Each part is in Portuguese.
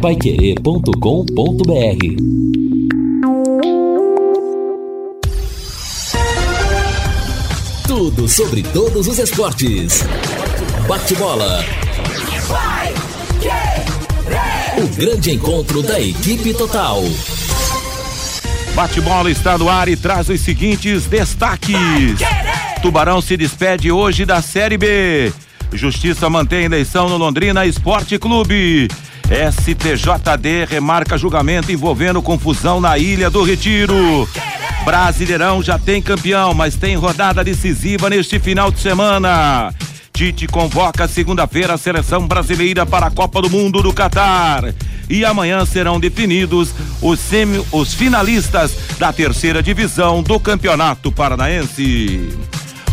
paiquerê.com.br Tudo sobre todos os esportes. Bate-bola. O grande encontro da equipe total. Bate-bola está no ar e traz os seguintes destaques. Tubarão se despede hoje da Série B. Justiça mantém eleição no Londrina Esporte Clube. STJD remarca julgamento envolvendo confusão na Ilha do Retiro. Brasileirão já tem campeão, mas tem rodada decisiva neste final de semana. Tite convoca segunda-feira a seleção brasileira para a Copa do Mundo do Catar. E amanhã serão definidos os, semi, os finalistas da terceira divisão do Campeonato Paranaense.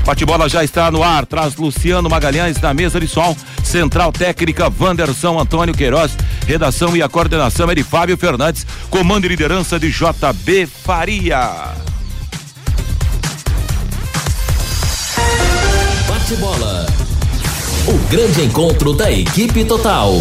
Bate-bola já está no ar, traz Luciano Magalhães na mesa de som, central técnica Wanderson Antônio Queiroz, redação e a coordenação é de Fábio Fernandes, comando e liderança de JB Faria. Bate-bola. O grande encontro da equipe total.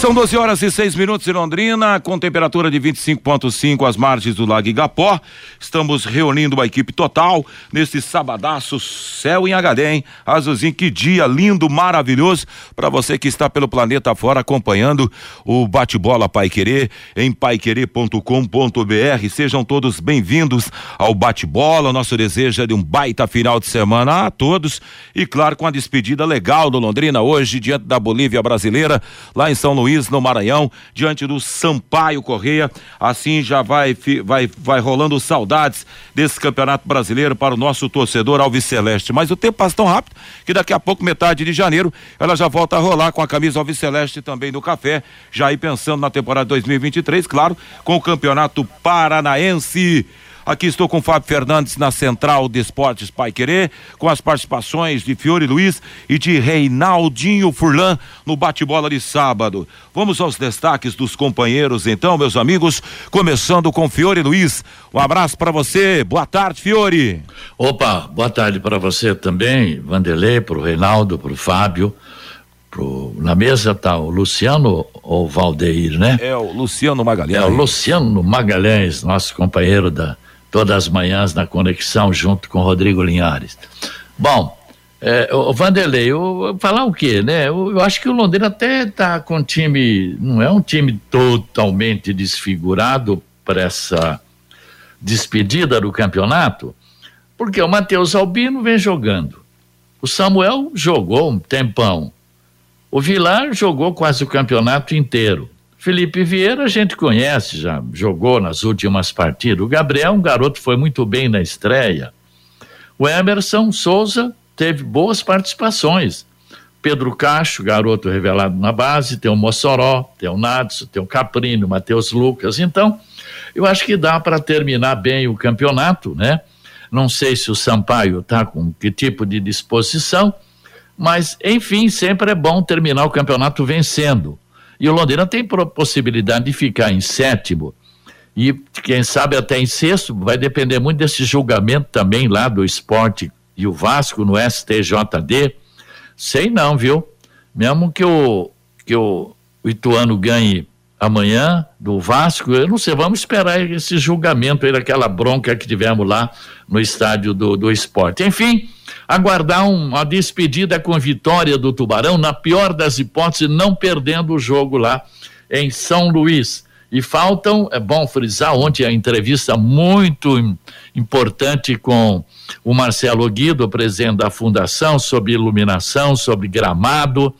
São 12 horas e 6 minutos em Londrina, com temperatura de 25,5 às margens do Lago Igapó. Estamos reunindo uma equipe total neste sabadaço, céu em HD, hein? Azulzinho, que dia lindo, maravilhoso, para você que está pelo planeta fora acompanhando o bate-bola Pai Querer em paiquerer.com.br. Sejam todos bem-vindos ao bate-bola. Nosso desejo é de um baita final de semana a todos e, claro, com a despedida legal do Londrina hoje, diante da Bolívia brasileira, lá em São Luís Luís, no Maranhão, diante do Sampaio Correia. Assim já vai, vai, vai rolando saudades desse campeonato brasileiro para o nosso torcedor Alves Celeste. Mas o tempo passa tão rápido que daqui a pouco, metade de janeiro, ela já volta a rolar com a camisa Alves Celeste também do café, já aí pensando na temporada 2023, claro, com o campeonato paranaense. Aqui estou com Fábio Fernandes na Central de Esportes Pai Querer, com as participações de Fiore Luiz e de Reinaldinho Furlan no bate-bola de sábado. Vamos aos destaques dos companheiros, então, meus amigos, começando com Fiore Luiz. Um abraço para você. Boa tarde, Fiore. Opa, boa tarde para você também, Vanderlei, para o Reinaldo, para o Fábio. Pro, na mesa tá o Luciano ou Valdeir, né? É o Luciano Magalhães. É o Luciano Magalhães, nosso companheiro da todas as manhãs na conexão junto com Rodrigo Linhares. Bom, é, o Vanderlei, eu, falar o quê, né? Eu, eu, acho que o Londrina até está com um time, não é um time totalmente desfigurado para essa despedida do campeonato, porque o Matheus Albino vem jogando. O Samuel jogou um tempão. O Vilar jogou quase o campeonato inteiro. Felipe Vieira a gente conhece, já jogou nas últimas partidas. O Gabriel, um garoto, foi muito bem na estreia. O Emerson Souza teve boas participações. Pedro Cacho, garoto revelado na base, tem o Mossoró, tem o Nadson, tem o Caprino, Matheus Lucas. Então, eu acho que dá para terminar bem o campeonato, né? Não sei se o Sampaio está com que tipo de disposição, mas, enfim, sempre é bom terminar o campeonato vencendo. E o Londrina tem possibilidade de ficar em sétimo e quem sabe até em sexto, vai depender muito desse julgamento também lá do esporte e o Vasco no STJD. Sei não, viu? Mesmo que o, que o, Ituano ganhe amanhã do Vasco, eu não sei, vamos esperar esse julgamento aí daquela bronca que tivemos lá no estádio do, do esporte. Enfim, aguardar uma despedida com vitória do Tubarão, na pior das hipóteses, não perdendo o jogo lá em São Luís. E faltam, é bom frisar, ontem a entrevista muito importante com o Marcelo Guido, presidente da fundação, sobre iluminação, sobre gramado.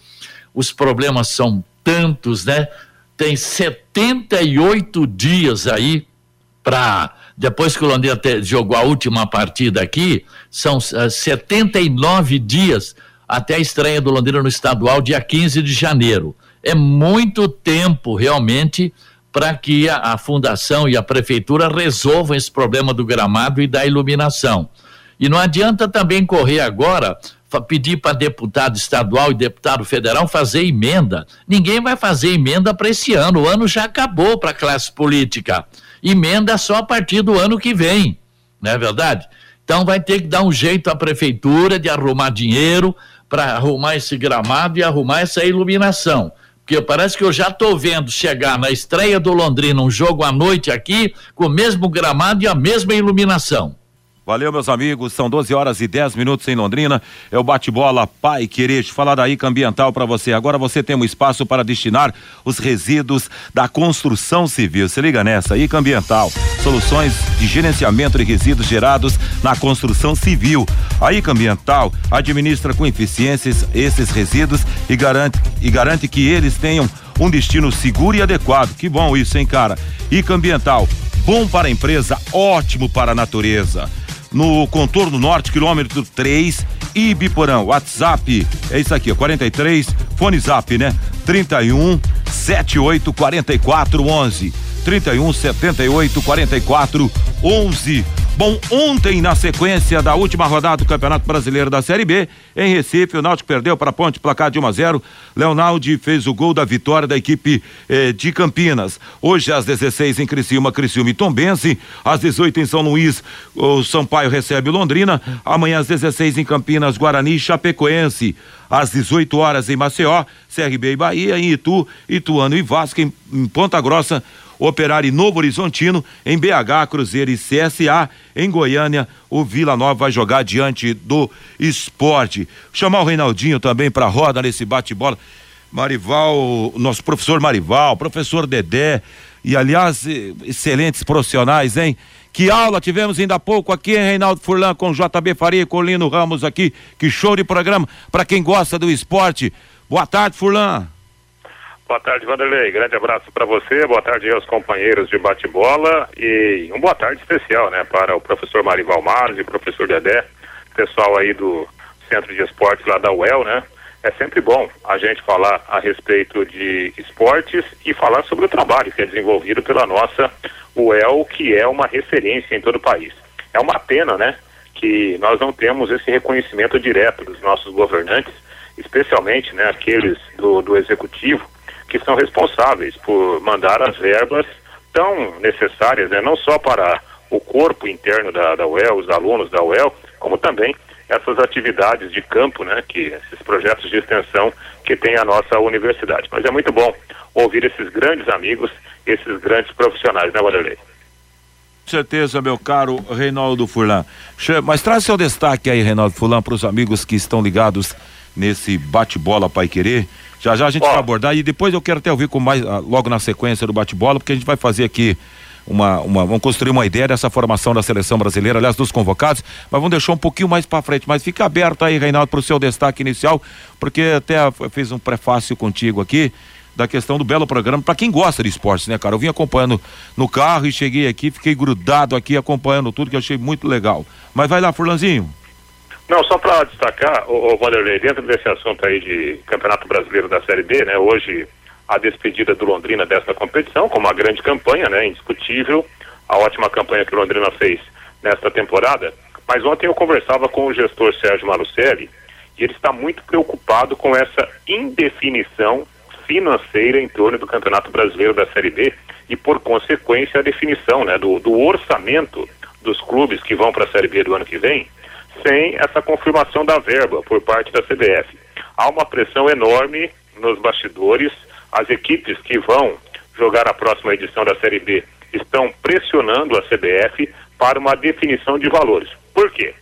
Os problemas são tantos, né? Tem 78 dias aí para depois que o Londrina jogou a última partida aqui, são uh, eh, 79 dias até a estreia do Londrina no estadual, dia 15 de janeiro. É muito tempo, realmente, para que a, a, fundação e a prefeitura resolvam esse problema do gramado e da iluminação. E não adianta também correr agora pedir para deputado estadual e deputado federal fazer emenda. Ninguém vai fazer emenda para esse ano. O ano já acabou para a classe política emenda só a partir do ano que vem, não é verdade? Então vai ter que dar um jeito à prefeitura de arrumar dinheiro para arrumar esse gramado e arrumar essa iluminação. Porque parece que eu já estou vendo chegar na estreia do Londrina um jogo à noite aqui, com o mesmo gramado e a mesma iluminação. Valeu, meus amigos. São 12 horas e 10 minutos em Londrina. É o bate-bola Pai Querer. Falar da ICA Ambiental para você. Agora você tem um espaço para destinar os resíduos da construção civil. Se liga nessa, ICA Ambiental. Soluções de gerenciamento de resíduos gerados na construção civil. A ICA Ambiental administra com eficiência esses resíduos e garante, e garante que eles tenham um destino seguro e adequado. Que bom isso, hein, cara? ICA Ambiental. Bom para a empresa, ótimo para a natureza no contorno norte, quilômetro 3, Ibiporã. WhatsApp é isso aqui, 43, fone zap, né? 31 78 44 11. 31 78 44 11. Bom, ontem, na sequência da última rodada do Campeonato Brasileiro da Série B, em Recife, o Náutico perdeu para a Ponte, placar de 1 a 0. Leonaldi fez o gol da vitória da equipe eh, de Campinas. Hoje, às 16 em Criciúma, Criciúma e Tombense. Às 18 em São Luís, o Sampaio recebe Londrina. Amanhã, às 16 em Campinas, Guarani e Chapecoense. Às 18 horas em Maceió, CRB e Bahia, em Itu, Ituano e Vasco, em, em Ponta Grossa. Operário Novo Horizontino, em BH, Cruzeiro e CSA, em Goiânia, o Vila Nova vai jogar diante do esporte. Chamar o Reinaldinho também para roda nesse bate-bola. Marival, nosso professor Marival, professor Dedé, e aliás, excelentes profissionais, hein? Que aula tivemos ainda há pouco aqui, em Reinaldo Furlan, com JB Faria e Colino Ramos aqui. Que show de programa para quem gosta do esporte. Boa tarde, Furlan. Boa tarde, Vanderlei. Grande abraço para você, boa tarde aos companheiros de bate-bola e um boa tarde especial, né, para o professor Marival e professor Dedé, pessoal aí do Centro de Esportes lá da UEL, né? É sempre bom a gente falar a respeito de esportes e falar sobre o trabalho que é desenvolvido pela nossa UEL, que é uma referência em todo o país. É uma pena, né, que nós não temos esse reconhecimento direto dos nossos governantes, especialmente, né, aqueles do, do executivo, que são responsáveis por mandar as verbas tão necessárias, né, não só para o corpo interno da, da UEL, os alunos da UEL, como também essas atividades de campo, né, que esses projetos de extensão que tem a nossa universidade. Mas é muito bom ouvir esses grandes amigos, esses grandes profissionais, né, Vanderlei? Com certeza, meu caro Reinaldo Furlan. Mas traz seu destaque aí, Reinaldo Furlan, para os amigos que estão ligados nesse bate-bola Pai Querer já já a gente vai abordar e depois eu quero até ouvir com mais, ah, logo na sequência do bate-bola, porque a gente vai fazer aqui uma, uma, vamos construir uma ideia dessa formação da seleção brasileira, aliás, dos convocados, mas vamos deixar um pouquinho mais para frente. Mas fica aberto aí, Reinaldo, para o seu destaque inicial, porque até fez um prefácio contigo aqui da questão do belo programa para quem gosta de esportes, né, cara? Eu vim acompanhando no carro e cheguei aqui, fiquei grudado aqui acompanhando tudo que eu achei muito legal. Mas vai lá, Furlanzinho. Não, só para destacar, o, o Vanderlei, dentro desse assunto aí de Campeonato Brasileiro da Série B, né? Hoje a despedida do Londrina dessa competição, com uma grande campanha, né? Indiscutível, a ótima campanha que o Londrina fez nesta temporada. Mas ontem eu conversava com o gestor Sérgio Malucelli e ele está muito preocupado com essa indefinição financeira em torno do Campeonato Brasileiro da Série B e, por consequência, a definição né, do, do orçamento dos clubes que vão para a Série B do ano que vem sem essa confirmação da verba por parte da CBF. Há uma pressão enorme nos bastidores, as equipes que vão jogar a próxima edição da Série B estão pressionando a CBF para uma definição de valores. Por quê?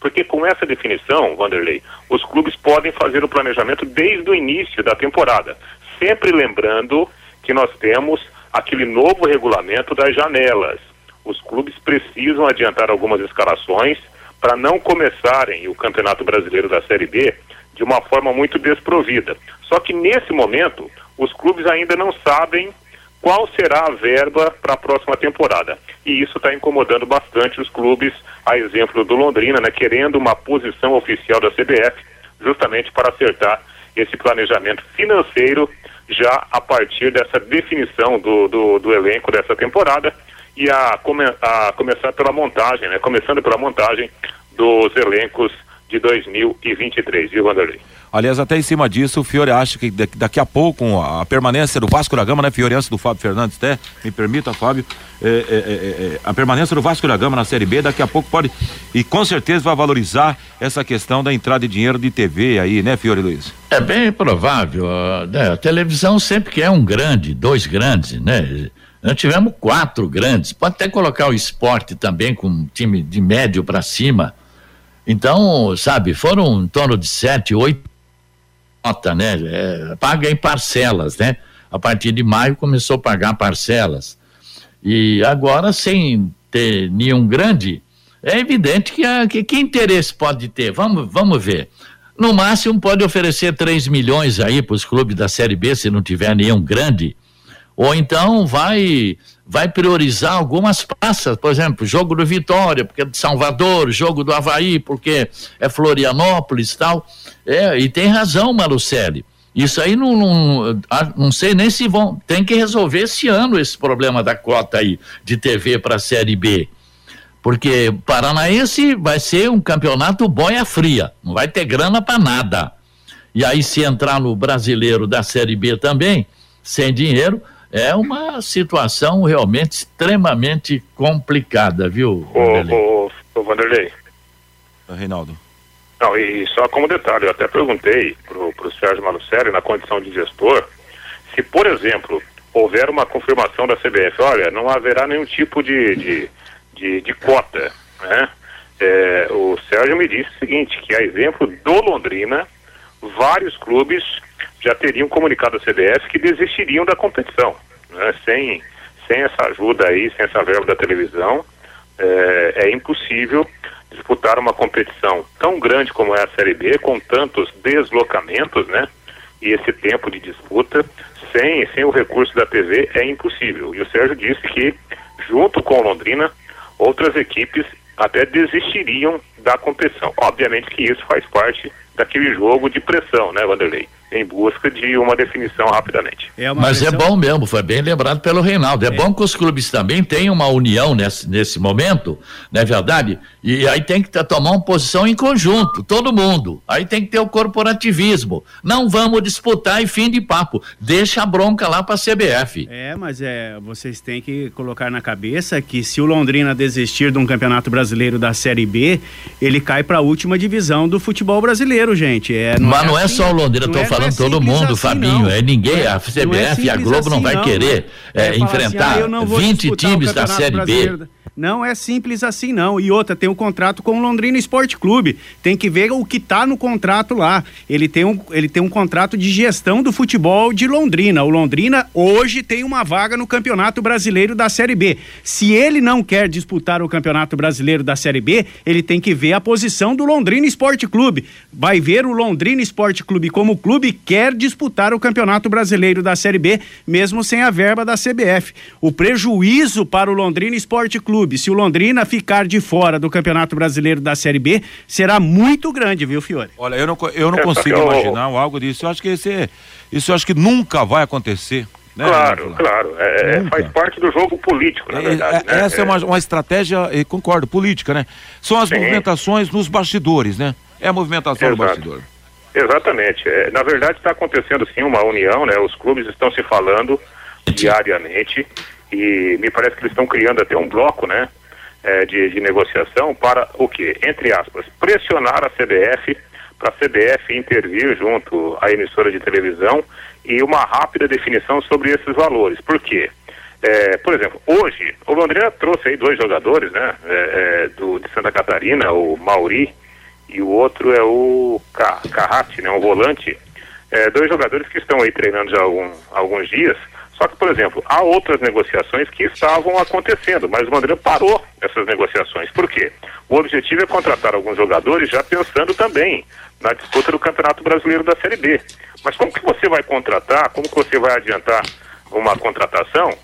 Porque com essa definição, Vanderlei, os clubes podem fazer o planejamento desde o início da temporada, sempre lembrando que nós temos aquele novo regulamento das janelas. Os clubes precisam adiantar algumas escalações, para não começarem o Campeonato Brasileiro da Série B de uma forma muito desprovida. Só que nesse momento, os clubes ainda não sabem qual será a verba para a próxima temporada. E isso está incomodando bastante os clubes, a exemplo do Londrina, né, querendo uma posição oficial da CBF, justamente para acertar esse planejamento financeiro já a partir dessa definição do, do, do elenco dessa temporada e a, come, a começar pela montagem, né? Começando pela montagem dos elencos de 2023, viu, Vanderlei? Aliás, até em cima disso, o Fiore acha que daqui a pouco a permanência do Vasco da Gama, né, Fiore, antes do Fábio Fernandes, até, me permita, Fábio, é, é, é, é, a permanência do Vasco da Gama na Série B daqui a pouco pode, e com certeza vai valorizar essa questão da entrada de dinheiro de TV aí, né, Fiore Luiz? É bem provável, né? a televisão sempre que é um grande, dois grandes, né? Nós tivemos quatro grandes, pode até colocar o esporte também com um time de médio para cima. Então, sabe, foram em torno de sete, oito nota, né? É, paga em parcelas, né? A partir de maio começou a pagar parcelas. E agora, sem ter nenhum grande, é evidente que, a, que, que interesse pode ter? Vamos, vamos ver. No máximo pode oferecer 3 milhões aí para os clubes da Série B, se não tiver nenhum grande. Ou então vai vai priorizar algumas praças, por exemplo, jogo do Vitória, porque é de Salvador, jogo do Havaí, porque é Florianópolis e tal. É, e tem razão, Malucelli. Isso aí não, não, ah, não sei nem se vão. Tem que resolver esse ano esse problema da cota aí de TV para a Série B. Porque Paranaense vai ser um campeonato boia fria, não vai ter grana para nada. E aí, se entrar no brasileiro da Série B também, sem dinheiro, é uma situação realmente extremamente complicada, viu, Vanderlei? Ô, ô, ô Vanderlei. Reinaldo. Não, e só como detalhe, eu até perguntei pro, pro Sérgio Malucelli, na condição de gestor, se, por exemplo, houver uma confirmação da CBF, olha, não haverá nenhum tipo de, de, de, de cota, né? É, o Sérgio me disse o seguinte, que a exemplo do Londrina, vários clubes já teriam comunicado à CBF que desistiriam da competição. Né? Sem, sem essa ajuda aí, sem essa verba da televisão, é, é, impossível disputar uma competição tão grande como é a Série B, com tantos deslocamentos, né? E esse tempo de disputa, sem, sem o recurso da TV, é impossível. E o Sérgio disse que, junto com Londrina, outras equipes até desistiriam da competição. Obviamente que isso faz parte daquele jogo de pressão, né, Vanderlei? Em busca de uma definição rapidamente. É uma Mas é pressão... é bom mesmo, foi bem lembrado pelo Reinaldo. É, é, bom que os clubes também tenham uma união nesse, nesse momento, não é verdade? E aí tem que tomar uma posição em conjunto, todo mundo. Aí tem que ter o corporativismo. Não vamos disputar e fim de papo. Deixa a bronca lá para a CBF. É, mas é, vocês têm que colocar na cabeça que se o Londrina desistir de um campeonato brasileiro da Série B, ele cai para a última divisão do futebol brasileiro, gente. É, não mas é não é assim, só o Londrina, estou falando falando todo mundo, assim, Fabinho. Não. É ninguém, a CBF e a Globo não vai assim, querer é, é, enfrentar assim, ah, 20 times da Série B. Não é simples assim, não. E outra, tem um contrato com o Londrina Esporte Clube. Tem que ver o que está no contrato lá. Ele tem, um, ele tem um contrato de gestão do futebol de Londrina. O Londrina hoje tem uma vaga no Campeonato Brasileiro da Série B. Se ele não quer disputar o Campeonato Brasileiro da Série B, ele tem que ver a posição do Londrina Esporte Clube. Vai ver o Londrina Esporte Clube como o clube quer disputar o Campeonato Brasileiro da Série B, mesmo sem a verba da CBF. O prejuízo para o Londrina Esporte Clube clube, se o Londrina ficar de fora do Campeonato Brasileiro da Série B, será muito grande, viu, Fiore? Olha, eu não, eu não é, consigo imaginar algo disso. Eu acho que esse, isso eu acho que nunca vai acontecer. Né, claro, claro. É, é faz parte do jogo político, na é, verdade. É, né? Essa é, uma, uma estratégia, concordo, política, né? São as Sim. movimentações nos bastidores, né? É a movimentação Exato. do bastidor. Exatamente. É, na verdade, está acontecendo sim uma união, né? Os clubes estão se falando diariamente e me parece que eles estão criando até um bloco, né, é, de, de negociação para o quê? Entre aspas, pressionar a CBF para a CBF intervir junto à emissora de televisão e uma rápida definição sobre esses valores. Por quê? É, por exemplo, hoje o Londrina trouxe aí dois jogadores, né, é, é do, de Santa Catarina, o Mauri e o outro é o Carrati, né, um volante. É, dois jogadores que estão aí treinando já há algum, alguns dias só que, por exemplo, há outras negociações que estavam acontecendo, mas o Londrina parou essas negociações. Por quê? O objetivo é contratar alguns jogadores já pensando também na disputa do Campeonato Brasileiro da Série B. Mas como que você vai contratar, como que você vai adiantar uma contratação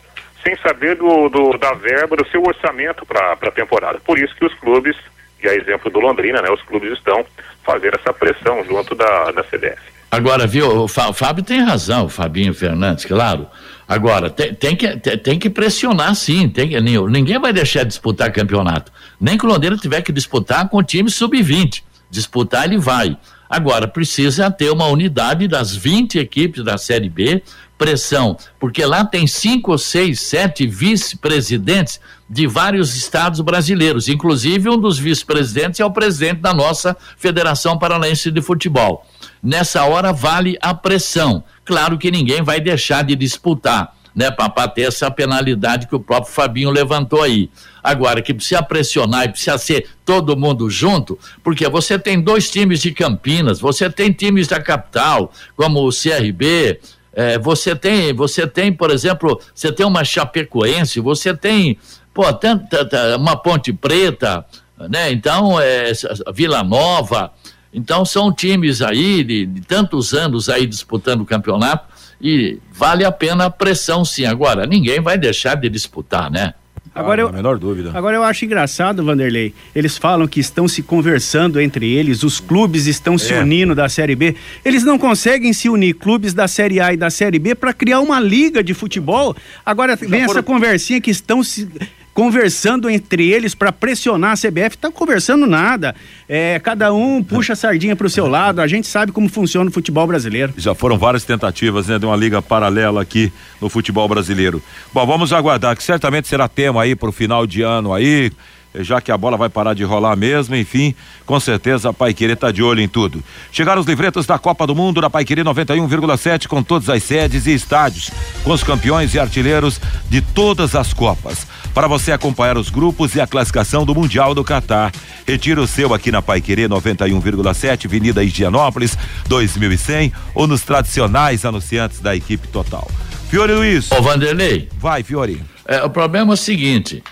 sem saber do, do da verba, do seu orçamento para a temporada? Por isso que os clubes, e a exemplo do Londrina, né, os clubes estão fazendo essa pressão junto da, da CDF. Agora, viu, o Fábio tem razão, o Fabinho Fernandes, claro. Agora, tem, tem, que, tem que pressionar sim, tem ninguém vai deixar de disputar campeonato. Nem que o Londrina tiver que disputar com o time sub-20. Disputar ele vai. Agora, precisa ter uma unidade das 20 equipes da Série B, pressão, porque lá tem cinco, seis, sete vice-presidentes de vários estados brasileiros, inclusive um dos vice-presidentes é o presidente da nossa Federação Paranaense de Futebol. Nessa hora vale a pressão. Claro que ninguém vai deixar de disputar né, para ter essa penalidade que o próprio Fabinho levantou aí. Agora, que precisa pressionar e precisa ser todo mundo junto, porque você tem dois times de Campinas, você tem times da capital, como o CRB, é, você tem, você tem, por exemplo, você tem uma Chapecoense, você tem, pô, tanta, uma Ponte Preta, né? Então, é, Vila Nova, então são times aí de, de tantos anos aí disputando o campeonato e vale a pena a pressão sim. Agora, ninguém vai deixar de disputar, né? Agora ah, eu, a menor dúvida. Agora eu acho engraçado, Vanderlei. Eles falam que estão se conversando entre eles, os clubes estão é. se unindo da Série B. Eles não conseguem se unir, clubes da Série A e da Série B, para criar uma liga de futebol. Agora Já vem foram... essa conversinha que estão se conversando entre eles para pressionar a CBF. Tá conversando nada. É, cada um puxa a sardinha para o seu lado. A gente sabe como funciona o futebol brasileiro. Já foram várias tentativas né, de uma liga paralela aqui no futebol brasileiro. Bom, vamos aguardar que certamente será tema aí para o final de ano aí já que a bola vai parar de rolar mesmo, enfim, com certeza a Paiquerê tá de olho em tudo. Chegaram os livretos da Copa do Mundo da Paiquerê 91,7 com todas as sedes e estádios, com os campeões e artilheiros de todas as Copas. Para você acompanhar os grupos e a classificação do Mundial do Catar. Retira o seu aqui na Paiquerê 91,7, Avenida Higienópolis, 2100, ou nos tradicionais anunciantes da equipe total. Fiore Luiz. Ô Vanderlei. Vai, Fiore. É, o problema é o seguinte: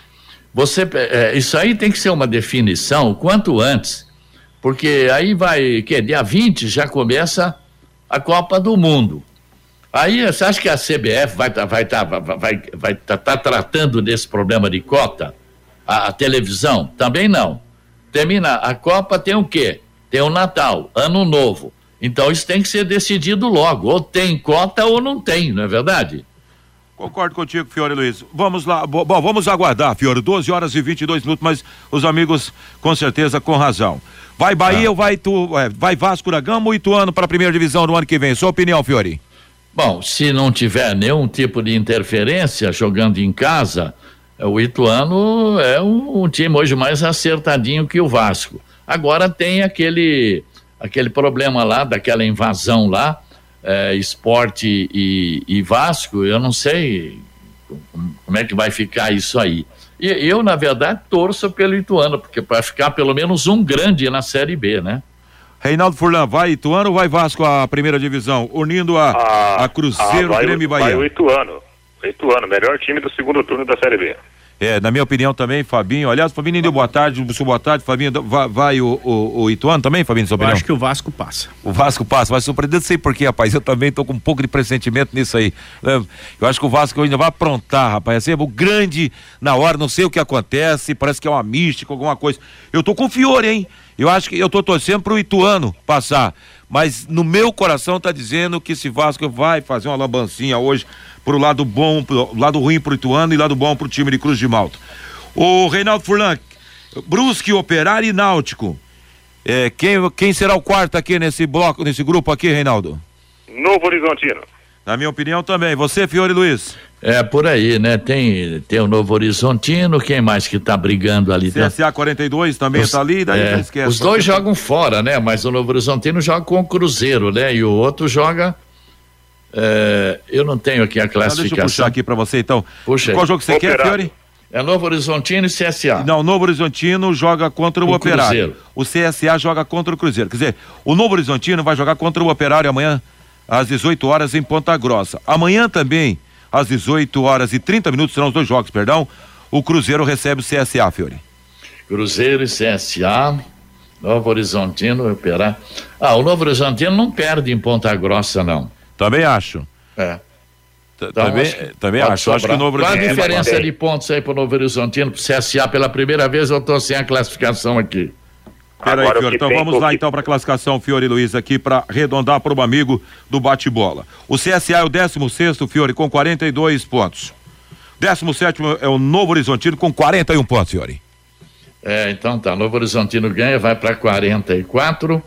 você, é, isso aí tem que ser uma definição quanto antes, porque aí vai, que dia 20 já começa a Copa do Mundo. Aí você acha que a CBF vai tá, vai tá, vai vai tá, tá tratando desse problema de cota? A, a, televisão também não. Termina a Copa tem o quê? Tem o Natal, Ano Novo. Então isso tem que ser decidido logo, ou tem cota ou não tem, não é verdade? Concordo contigo, Fiore Luiz. Vamos lá, bom, vamos aguardar, Fiore, 12 horas e 22 minutos, mas os amigos com certeza com razão. Vai Bahia ah. ou vai, tu, é, vai Vasco da Gama ou Ituano para a primeira divisão no ano que vem? Sua opinião, Fiore? Bom, se não tiver nenhum tipo de interferência jogando em casa, o Ituano é um, um time hoje mais acertadinho que o Vasco. Agora tem aquele aquele problema lá daquela invasão lá é, esporte e, e, Vasco, eu não sei como é que vai ficar isso aí. E eu, na verdade, torço pelo Ituano, porque para ficar pelo menos um grande na Série B, né? Reinaldo Furlan, vai Ituano ou vai Vasco a primeira divisão, unindo a, a, a Cruzeiro, a, Grêmio e Bahia? Vai o Ituano. Ituano, melhor time do segundo turno da Série B. É, na minha opinião também, Fabinho. Aliás, Fabinho deu boa tarde, seu boa tarde, Fabinho. Vai, vai o, o, o, Ituano também, Fabinho, sua opinião? Eu acho que o Vasco passa. O Vasco passa, vai surpreender, não sei porquê, rapaz. Eu também tô com um pouco de pressentimento nisso aí. É, eu acho que o Vasco ainda vai aprontar, rapaz. Assim, o grande na hora, não sei o que acontece, parece que é uma mística, alguma coisa. Eu tô com Fiore, hein? Eu acho que eu tô torcendo pro Ituano passar. Mas no meu coração tá dizendo que esse Vasco vai fazer uma lambancinha hoje pro lado bom, pro lado ruim pro Ituano e lado bom pro time de Cruz de Malta. O Reinaldo Furlan, Brusque, Operário e Náutico. É, quem, quem será o quarto aqui nesse bloco, nesse grupo aqui, Reinaldo? Novo Horizontino. Na minha opinião também. Você, Fiore Luiz? É, por aí, né? Tem, tem o Novo Horizontino, quem mais que tá brigando ali? CSA 42 também os, tá ali, daí é, esquece. Os dois jogam fora, né? Mas o Novo Horizontino joga com o Cruzeiro, né? E o outro joga é, eu não tenho aqui a classificação. deixa eu puxar aqui para você então. Puxa Qual jogo você Operário. quer, Fiore? É Novo Horizontino e CSA. Não, Novo Horizontino joga contra o, o Operário. Cruzeiro. O CSA joga contra o Cruzeiro. Quer dizer, o Novo Horizontino vai jogar contra o Operário amanhã às 18 horas em Ponta Grossa. Amanhã também, às 18 horas e 30 minutos, serão os dois jogos, perdão. O Cruzeiro recebe o CSA, Fiore. Cruzeiro e CSA. Novo Horizontino, Operário. Ah, o Novo Horizontino não perde em Ponta Grossa, não. Também acho. É. Então, também acho, também acho. acho que o Novo Qual a diferença de pontos aí para o Novo Horizontino, para o CSA? Pela primeira vez eu estou sem a classificação aqui. Peraí, Fiore. Então vamos lá então para a classificação, Fiore Luiz, aqui para arredondar para o amigo do bate-bola. O CSA é o 16 Fiore, com 42 pontos. 17 é o Novo Horizontino com 41 pontos, Fiore. É, então tá. Novo Horizontino ganha, vai para 44.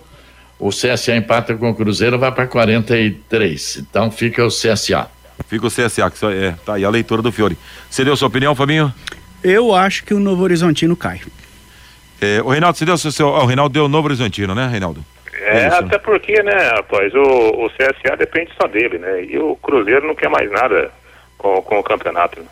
o CSA empata com o Cruzeiro, vai para 43. Então fica o CSA. Fica o CSA, que é, tá aí a leitura do Fiore. Você deu sua opinião, Fabinho? Eu acho que o Novo Horizontino cai. É, o Reinaldo, você deu seu, seu. o Reinaldo deu o Novo Horizontino, né, Reinaldo? É, Isso. até porque, né, rapaz, o, o CSA depende só dele, né? E o Cruzeiro não quer mais nada com, com o campeonato. Né?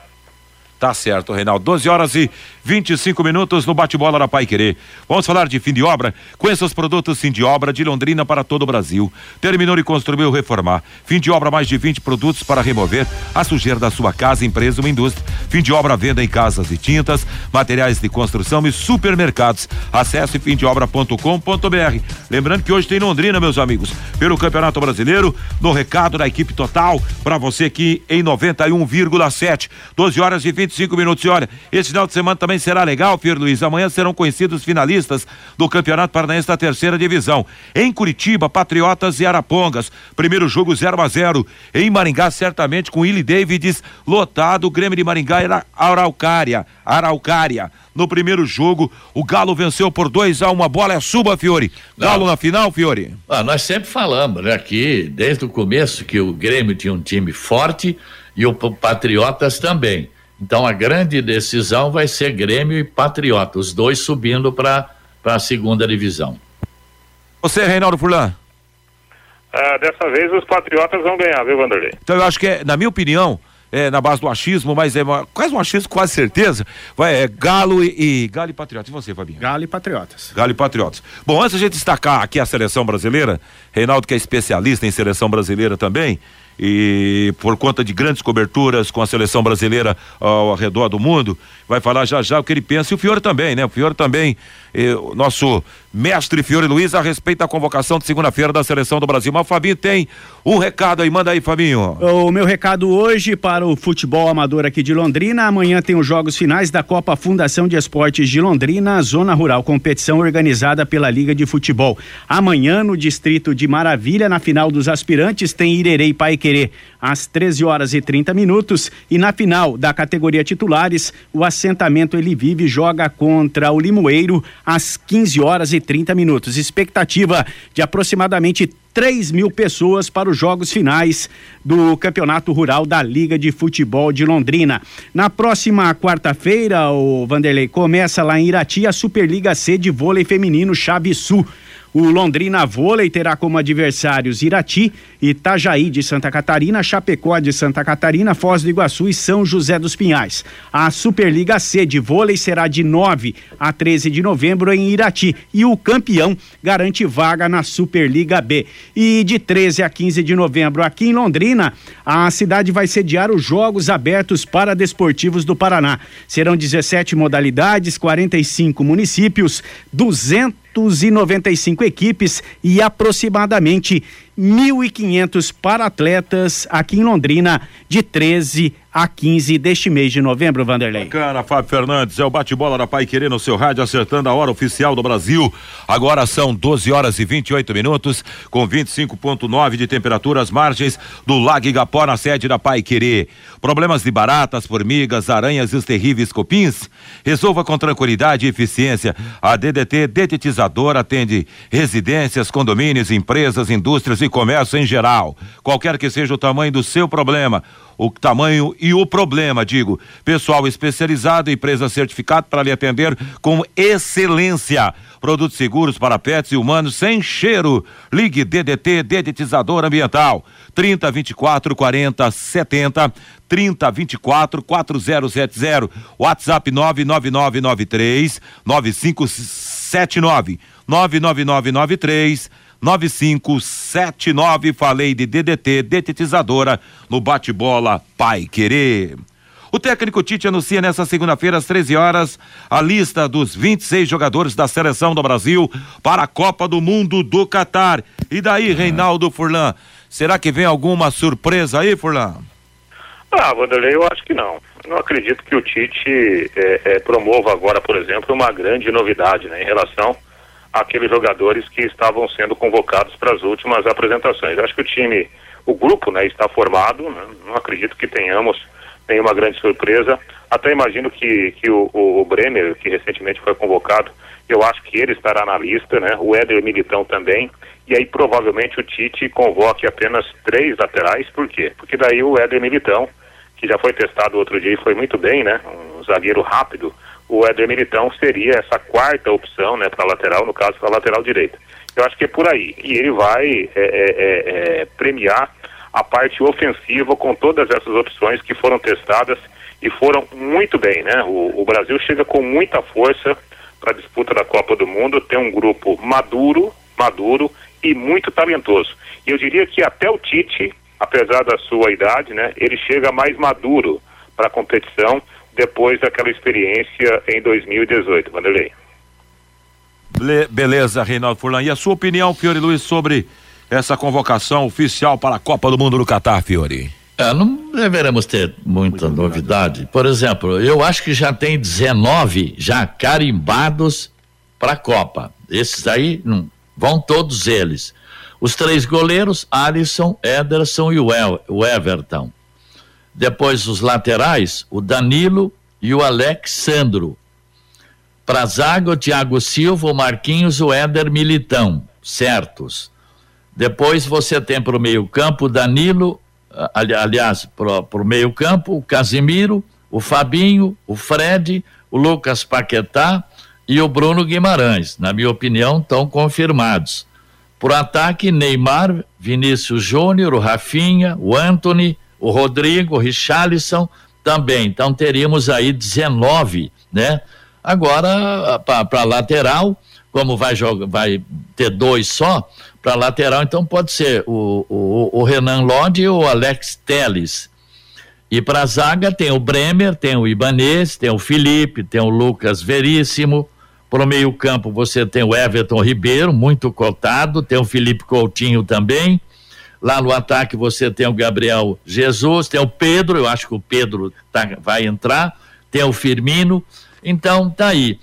Tá certo, Reinaldo. 12 horas e 25 minutos no bate-bola da Pai Querer. Vamos falar de fim de obra? Conheça os produtos fim de obra de Londrina para todo o Brasil. Terminou e construiu reformar. Fim de obra, mais de 20 produtos para remover a sujeira da sua casa, empresa ou indústria. Fim de obra, venda em casas e tintas, materiais de construção e supermercados. Acesse fimdeobra.com.br. Lembrando que hoje tem Londrina, meus amigos, pelo Campeonato Brasileiro, no recado da equipe total, para você aqui em 91,7. 12 horas e 20 25 minutos. E olha, esse final de semana também será legal, Fior Luiz. Amanhã serão conhecidos os finalistas do Campeonato Paranaense da terceira divisão. Em Curitiba, Patriotas e Arapongas. Primeiro jogo 0 a 0 Em Maringá, certamente com Willie Davids lotado. O Grêmio de Maringá era Araucária. Araucária. No primeiro jogo, o Galo venceu por 2 a uma bola é suba, Fiore. Galo Não. na final, Fiore. Ah, nós sempre falamos, né, aqui, desde o começo, que o Grêmio tinha um time forte e o Patriotas também. Então a grande decisão vai ser Grêmio e Patriota, os dois subindo para a segunda divisão. Você, Reinaldo Furlan? Ah, dessa vez os Patriotas vão ganhar, viu, Vanderlei? Então eu acho que, é, na minha opinião, é, na base do achismo, mas é uma, quase um achismo, quase certeza. Vai, é Galo e, e Galo e Patriotas. E você, Fabinho? Galo e Patriotas. Galo e Patriotas. Bom, antes a gente destacar aqui a seleção brasileira, Reinaldo que é especialista em seleção brasileira também, e por conta de grandes coberturas com a seleção brasileira ao redor do mundo, vai falar já já o que ele pensa e o Fiore também, né? O Fiore também, eh, nosso mestre Fiore Luiz a respeito da convocação de segunda-feira da seleção do Brasil. Mas o Fabinho tem um recado aí, manda aí, Fabinho. O meu recado hoje para o futebol amador aqui de Londrina, amanhã tem os jogos finais da Copa Fundação de Esportes de Londrina, Zona Rural, competição organizada pela Liga de Futebol. Amanhã no distrito de Maravilha, na final dos aspirantes, tem Irerê e Paiquerê às 13 horas e 30 minutos. E na final da categoria titulares, o assentamento Ele Vive joga contra o Limoeiro às 15 horas e 30 minutos. Expectativa de aproximadamente 3 mil pessoas para os jogos finais do Campeonato Rural da Liga de Futebol de Londrina. Na próxima quarta-feira, o Vanderlei começa lá em Irati a Superliga C de vôlei feminino Chave Sul. O Londrina Vôlei terá como adversários Irati, Itajaí de Santa Catarina, Chapecó de Santa Catarina, Foz do Iguaçu e São José dos Pinhais. A Superliga C de vôlei será de 9 a 13 de novembro em Irati e o campeão garante vaga na Superliga B. E de 13 a 15 de novembro aqui em Londrina, a cidade vai sediar os Jogos Abertos para Desportivos do Paraná. Serão 17 modalidades, 45 municípios, 200 295 equipes e aproximadamente 1.500 para atletas aqui em Londrina, de 13 a 15 deste mês de novembro, Vanderlei. Bacana, Fábio Fernandes, é o bate-bola da Pai Querer no seu rádio, acertando a hora oficial do Brasil. Agora são 12 horas e 28 minutos, com 25,9 de temperatura, as margens do Lago Igapó, na sede da Pai Querer. Problemas de baratas, formigas, aranhas e os terríveis copins? Resolva com tranquilidade e eficiência. A DDT Detetizador atende residências, condomínios, empresas, indústrias e comércio em geral. Qualquer que seja o tamanho do seu problema, o tamanho e o problema, digo. Pessoal especializado, empresa certificada para lhe atender com excelência. Produtos seguros para pets e humanos sem cheiro. Ligue DDT Dedetizador Ambiental. 30 24 40 70 30 24 4070. WhatsApp 99993 9579 99993 9579. Falei de DDT, detetizadora, no bate-bola Pai Querer. O técnico Tite anuncia nesta segunda-feira, às 13 horas, a lista dos 26 jogadores da seleção do Brasil para a Copa do Mundo do Catar. E daí, Reinaldo Furlan? Será que vem alguma surpresa aí, Furlan? Ah, Vanderlei, eu acho que não. Não acredito que o Tite é, é, promova agora, por exemplo, uma grande novidade né, em relação aqueles jogadores que estavam sendo convocados para as últimas apresentações. Acho que o time, o grupo, né, está formado. Né, não acredito que tenhamos nenhuma grande surpresa. Até imagino que, que o, o, Bremer, que recentemente foi convocado, eu acho que ele estará na lista, né? O Éder Militão também. E aí provavelmente o Tite convoque apenas três laterais, por quê? Porque daí o Éder Militão, que já foi testado outro dia e foi muito bem, né? Um zagueiro rápido, o Éder Militão seria essa quarta opção, né, para lateral, no caso para lateral direita. Eu acho que é por aí. E ele vai é, é, é, é, premiar a parte ofensiva com todas essas opções que foram testadas e foram muito bem, né? O, o Brasil chega com muita força para a disputa da Copa do Mundo, tem um grupo maduro, maduro e muito talentoso. E eu diria que até o Tite, apesar da sua idade, né, ele chega mais maduro para a competição depois daquela experiência em 2018, Vanderlei. Beleza, Reinaldo Furlan. E a sua opinião, Fiore Luiz, sobre essa convocação oficial para a Copa do Mundo no Catar, Fiore? É, não deveremos ter muita Muito novidade. Por exemplo, eu acho que já tem 19 já carimbados para a Copa. Esses aí não, vão todos eles. Os três goleiros, Alisson, Ederson e o Everton. Depois os laterais, o Danilo e o Alexandro. Para zaga, o Thiago Silva, o Marquinhos, o Éder Militão, certos. Depois você tem para o meio-campo o Danilo, ali, aliás, para o meio-campo, o Casimiro, o Fabinho, o Fred, o Lucas Paquetá e o Bruno Guimarães. Na minha opinião, estão confirmados. Por ataque, Neymar, Vinícius Júnior, o Rafinha, o Anthony, o Rodrigo, o Richarlison também. Então teríamos aí 19, né? Agora, para lateral, como vai, jogar, vai ter dois só, para lateral, então pode ser o, o, o Renan Lodi ou o Alex Teles. E para zaga tem o Bremer, tem o Ibanês, tem o Felipe, tem o Lucas Veríssimo. Para o meio-campo você tem o Everton Ribeiro, muito cotado, tem o Felipe Coutinho também. Lá no ataque você tem o Gabriel Jesus, tem o Pedro, eu acho que o Pedro tá, vai entrar, tem o Firmino. Então, tá aí.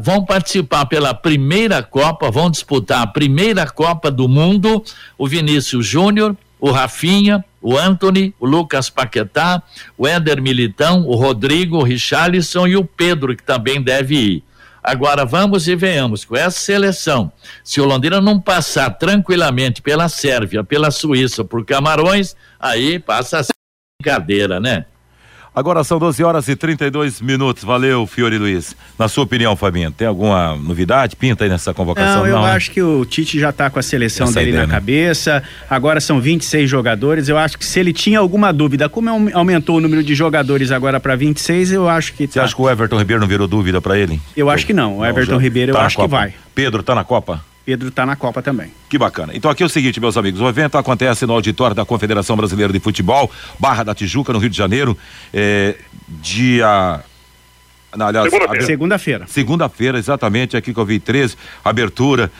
Vão participar pela primeira Copa, vão disputar a primeira Copa do Mundo o Vinícius Júnior, o Rafinha, o Anthony, o Lucas Paquetá, o Éder Militão, o Rodrigo, o Richarlison e o Pedro, que também deve ir. Agora vamos e venhamos com essa seleção. Se o Londrina não passar tranquilamente pela Sérvia, pela Suíça, por Camarões, aí passa a brincadeira, né? Agora são 12 horas e 32 minutos. Valeu, Fiore Luiz. Na sua opinião, Fabinho, tem alguma novidade? Pinta aí nessa convocação? Não, eu Não, né? acho que o Tite já está com a seleção Essa dele ideia, na né? cabeça. Agora são 26 jogadores. Eu acho que se ele tinha alguma dúvida, como aumentou o número de jogadores agora para 26, eu acho que. Tá. Você acha que o Everton Ribeiro não virou dúvida para ele? Eu acho que não. O Everton não, Ribeiro, tá eu acho que vai. Pedro tá na Copa? Pedro está na Copa também. Que bacana. Então aqui é o seguinte, meus amigos, o evento acontece no auditório da Confederação Brasileira de Futebol, Barra da Tijuca, no Rio de Janeiro, é, dia Segunda-feira. Segunda-feira. Segunda-feira, exatamente, aqui que eu vi 13, abertura.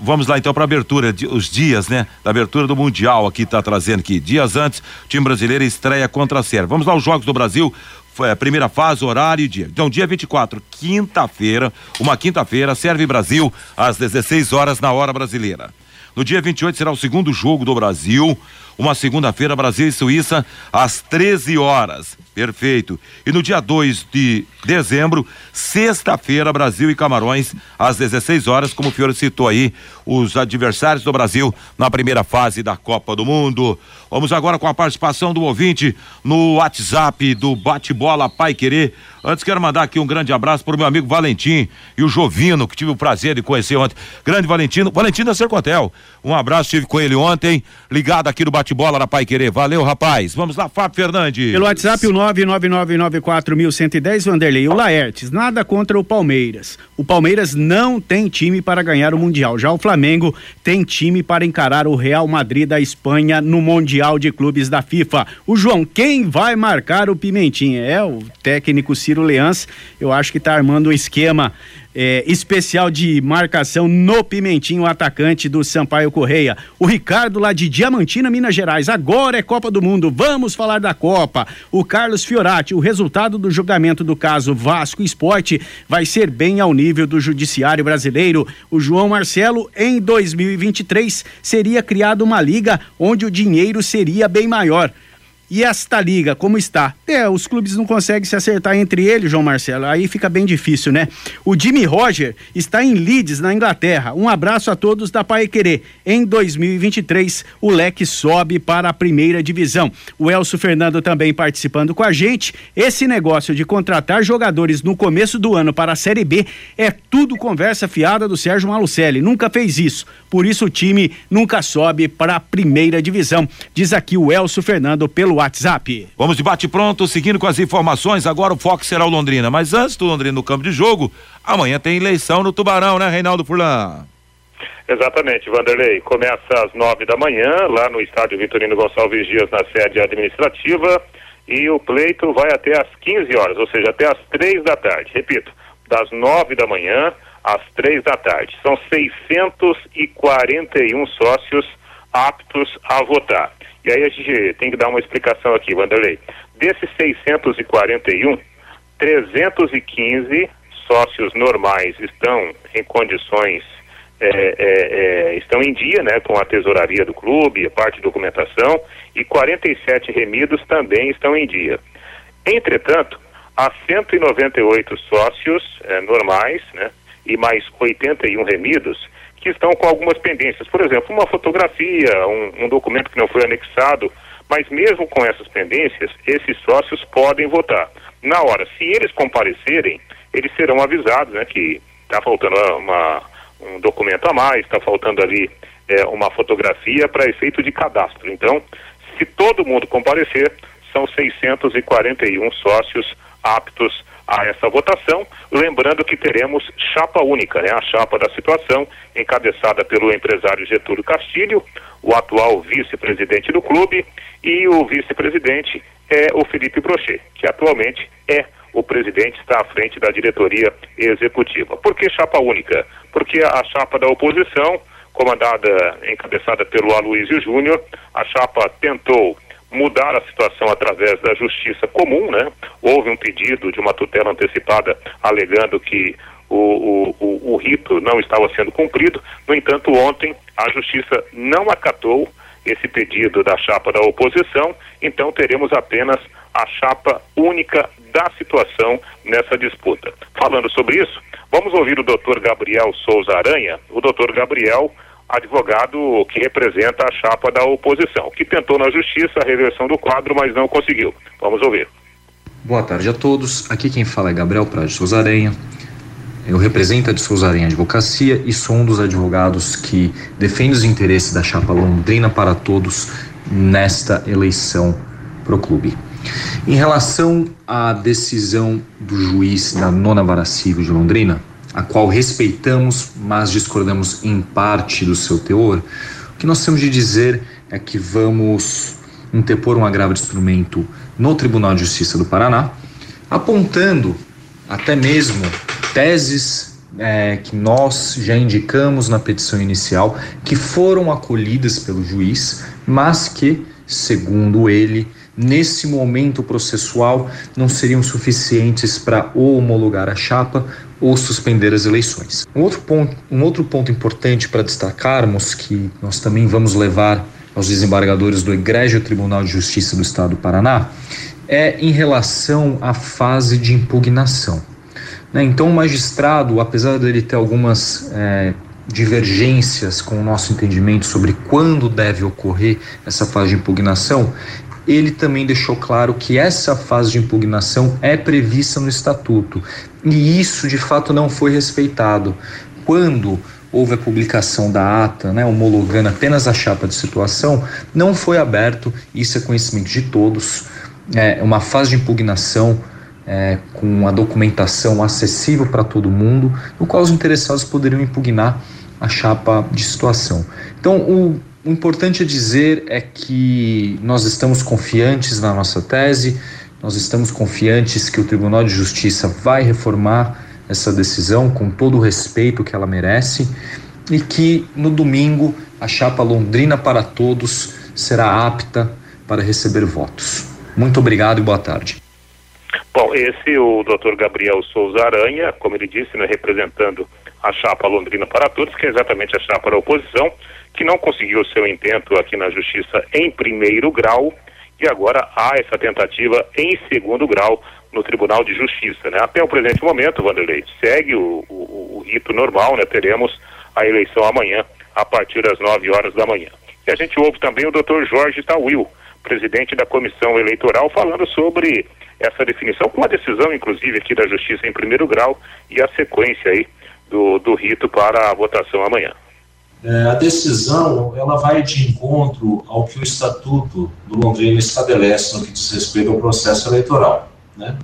Vamos lá então para abertura, os dias, né? Da abertura do Mundial aqui tá trazendo aqui. Dias antes, o time brasileiro estreia contra a Sérvia. Vamos lá, os jogos do Brasil é, primeira fase, horário e dia. Então, dia 24, quinta-feira, uma quinta-feira, serve Brasil às 16 horas na hora brasileira. No dia 28 será o segundo jogo do Brasil, uma segunda-feira, Brasil e Suíça, às 13 horas. Perfeito. E no dia 2 de dezembro, sexta-feira, Brasil e Camarões, às 16 horas, como o senhor citou aí, os adversários do Brasil na primeira fase da Copa do Mundo. Vamos agora com a participação do ouvinte no WhatsApp do Bate-Bola Pai Querer. Antes quero mandar aqui um grande abraço para o meu amigo Valentim e o Jovino, que tive o prazer de conhecer ontem. Grande Valentino, Valentim da Sercontel. Um abraço, tive com ele ontem, ligado aqui no Bate-Bola da Pai Querer. Valeu, rapaz. Vamos lá, Fábio Fernandes. Pelo WhatsApp, o 999941110, Vanderlei. O Laertes, nada contra o Palmeiras. O Palmeiras não tem time para ganhar o Mundial. Já o Flamengo tem time para encarar o Real Madrid da Espanha no Mundial de Clubes da FIFA. O João, quem vai marcar o Pimentinha? É o técnico Ciro Leãs. Eu acho que está armando um esquema é, especial de marcação no Pimentinho, atacante do Sampaio Correia. O Ricardo lá de Diamantina, Minas Gerais. Agora é Copa do Mundo. Vamos falar da Copa. O Carlos Fiorati, o resultado do julgamento do caso Vasco Esporte vai ser bem ao nível do judiciário brasileiro. O João Marcelo, em 2023, seria criada uma liga onde o dinheiro seria bem maior. E esta liga, como está? É, os clubes não conseguem se acertar entre eles, João Marcelo. Aí fica bem difícil, né? O Jimmy Roger está em Leeds, na Inglaterra. Um abraço a todos da Pai Querer. Em 2023, o leque sobe para a primeira divisão. O Elcio Fernando também participando com a gente. Esse negócio de contratar jogadores no começo do ano para a Série B é tudo conversa fiada do Sérgio Malucelli. Nunca fez isso. Por isso o time nunca sobe para a primeira divisão. Diz aqui o Elcio Fernando pelo WhatsApp. Vamos de bate pronto, seguindo com as informações. Agora o foco será o Londrina. Mas antes do Londrina no campo de jogo, amanhã tem eleição no Tubarão, né, Reinaldo Furlan? Exatamente, Vanderlei. Começa às nove da manhã, lá no estádio Vitorino Gonçalves Dias, na sede administrativa, e o pleito vai até às 15 horas, ou seja, até às três da tarde. Repito, das nove da manhã às três da tarde. São 641 sócios aptos a votar. E aí a gente tem que dar uma explicação aqui, Vanderlei. Desses 641, 315 sócios normais estão em condições, é, é, é, estão em dia né, com a tesouraria do clube, a parte de documentação, e 47 remidos também estão em dia. Entretanto, há 198 sócios é, normais né, e mais 81 remidos que estão com algumas pendências. Por exemplo, uma fotografia, um, um documento que não foi anexado, mas mesmo com essas pendências, esses sócios podem votar. Na hora, se eles comparecerem, eles serão avisados né, que está faltando uma, um documento a mais, está faltando ali é, uma fotografia para efeito de cadastro. Então, se todo mundo comparecer, são 641 sócios aptos a essa votação, lembrando que teremos chapa única, né? A chapa da situação, encabeçada pelo empresário Getúlio Castilho, o atual vice-presidente do clube, e o vice-presidente é o Felipe Brochet, que atualmente é o presidente, está à frente da diretoria executiva. Por que chapa única? Porque a chapa da oposição, comandada, encabeçada pelo Aloysio Júnior, a chapa tentou mudar a situação através da justiça comum, né? Houve um pedido de uma tutela antecipada alegando que o, o, o, rito não estava sendo cumprido. No entanto, ontem a justiça não acatou esse pedido da chapa da oposição, então teremos apenas a chapa única da situação nessa disputa. Falando sobre isso, vamos ouvir o doutor Gabriel Souza Aranha. O doutor Gabriel advogado que representa a chapa da oposição, que tentou na justiça a reversão do quadro, mas não conseguiu. Vamos ouvir. Boa tarde a todos. Aqui quem fala é Gabriel Prado de Souza Aranha. Eu represento a de Souza Aranha Advocacia e sou um dos advogados que defende os interesses da chapa Londrina para todos nesta eleição pro clube. Em relação à decisão do juiz da nona vara civil de Londrina, a qual respeitamos, mas discordamos em parte do seu teor, o que nós temos de dizer é que vamos interpor um agravo de instrumento no Tribunal de Justiça do Paraná, apontando até mesmo teses é, que nós já indicamos na petição inicial, que foram acolhidas pelo juiz, mas que, segundo ele, nesse momento processual não seriam suficientes para homologar a chapa ou suspender as eleições. Um outro ponto, um outro ponto importante para destacarmos que nós também vamos levar aos desembargadores do Egrégio Tribunal de Justiça do Estado do Paraná é em relação à fase de impugnação. Né? Então, o magistrado, apesar dele ter algumas é, divergências com o nosso entendimento sobre quando deve ocorrer essa fase de impugnação, ele também deixou claro que essa fase de impugnação é prevista no estatuto e isso de fato não foi respeitado. Quando houve a publicação da ata, né, homologando apenas a chapa de situação, não foi aberto, isso é conhecimento de todos, é uma fase de impugnação é, com a documentação acessível para todo mundo, no qual os interessados poderiam impugnar a chapa de situação. Então, o o importante dizer é que nós estamos confiantes na nossa tese, nós estamos confiantes que o Tribunal de Justiça vai reformar essa decisão com todo o respeito que ela merece e que no domingo a chapa Londrina para Todos será apta para receber votos. Muito obrigado e boa tarde. Bom, esse o doutor Gabriel Souza Aranha, como ele disse, né, representando a chapa Londrina para Todos, que é exatamente a chapa da oposição que não conseguiu seu intento aqui na justiça em primeiro grau e agora há essa tentativa em segundo grau no Tribunal de Justiça. Né? Até o presente momento, Vanderlei, segue o, o, o rito normal, né? teremos a eleição amanhã, a partir das 9 horas da manhã. E a gente ouve também o doutor Jorge Tawil, presidente da comissão eleitoral, falando sobre essa definição, com a decisão, inclusive, aqui da Justiça em primeiro grau e a sequência aí do, do rito para a votação amanhã. É, a decisão ela vai de encontro ao que o Estatuto do Londrina estabelece no que diz respeito ao processo eleitoral. Né?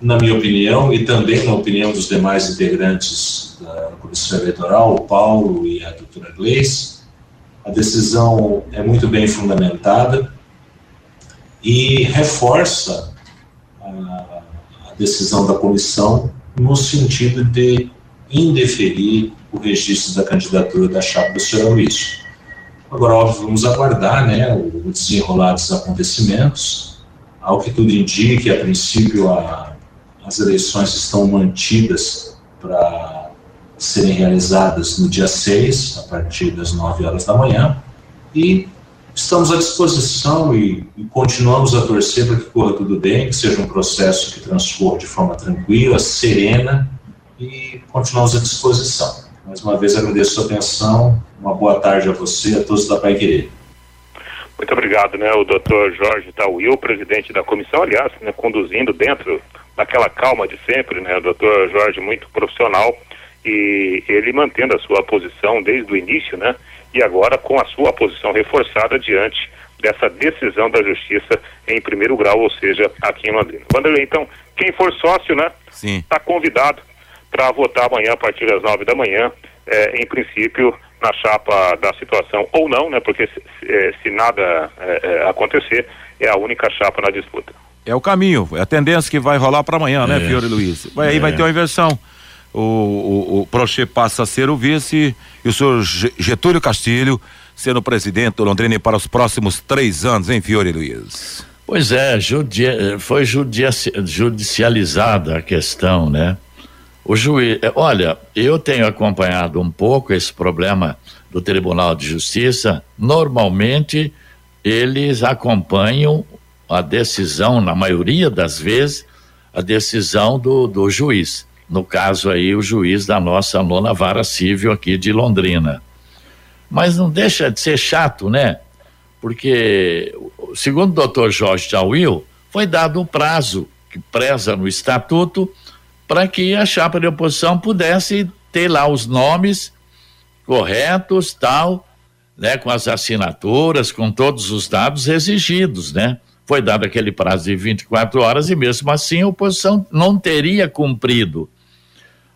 Na minha opinião, e também na opinião dos demais integrantes da Comissão Eleitoral, o Paulo e a doutora Gleice, a decisão é muito bem fundamentada e reforça a, a decisão da comissão no sentido de indeferir o registro da candidatura da chapa do senhor Aloysio. Agora, óbvio, vamos aguardar né, o desenrolar dos acontecimentos. Ao que tudo indique, a princípio, a, as eleições estão mantidas para serem realizadas no dia 6, a partir das 9 horas da manhã, e estamos à disposição e, e continuamos a torcer para que corra tudo bem, que seja um processo que transcorra de forma tranquila, serena, e continuamos à disposição. Mais uma vez agradeço a sua atenção, uma boa tarde a você e a todos da Pai Querer. Muito obrigado, né, o doutor Jorge Tauil, presidente da comissão, aliás, né, conduzindo dentro daquela calma de sempre, né, o doutor Jorge muito profissional e ele mantendo a sua posição desde o início, né, e agora com a sua posição reforçada diante dessa decisão da justiça em primeiro grau, ou seja, aqui em Londrina. Vanderlei, então, quem for sócio, né, está convidado para votar amanhã a partir das nove da manhã, é, em princípio na chapa da situação ou não, né? Porque se, é, se nada é, é, acontecer é a única chapa na disputa. É o caminho, é a tendência que vai rolar para amanhã, né, Fiore Luiz? Aí vai ter uma inversão. O, o, o Prochê passa a ser o vice e o senhor Getúlio Castilho sendo presidente do Londrina para os próximos três anos, hein, Fiore Luiz? Pois é, judia, foi judici, judicializada a questão, né? O juiz, é, olha, eu tenho acompanhado um pouco esse problema do Tribunal de Justiça. Normalmente, eles acompanham a decisão, na maioria das vezes, a decisão do, do juiz. No caso aí, o juiz da nossa nona vara civil aqui de Londrina. Mas não deixa de ser chato, né? Porque, segundo o doutor Jorge Tawil, foi dado um prazo que preza no estatuto para que a chapa de oposição pudesse ter lá os nomes corretos, tal, né, com as assinaturas, com todos os dados exigidos, né? Foi dado aquele prazo de 24 horas e mesmo assim a oposição não teria cumprido.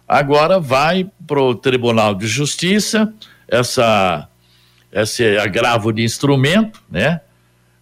Agora vai para o Tribunal de Justiça essa esse agravo de instrumento, né?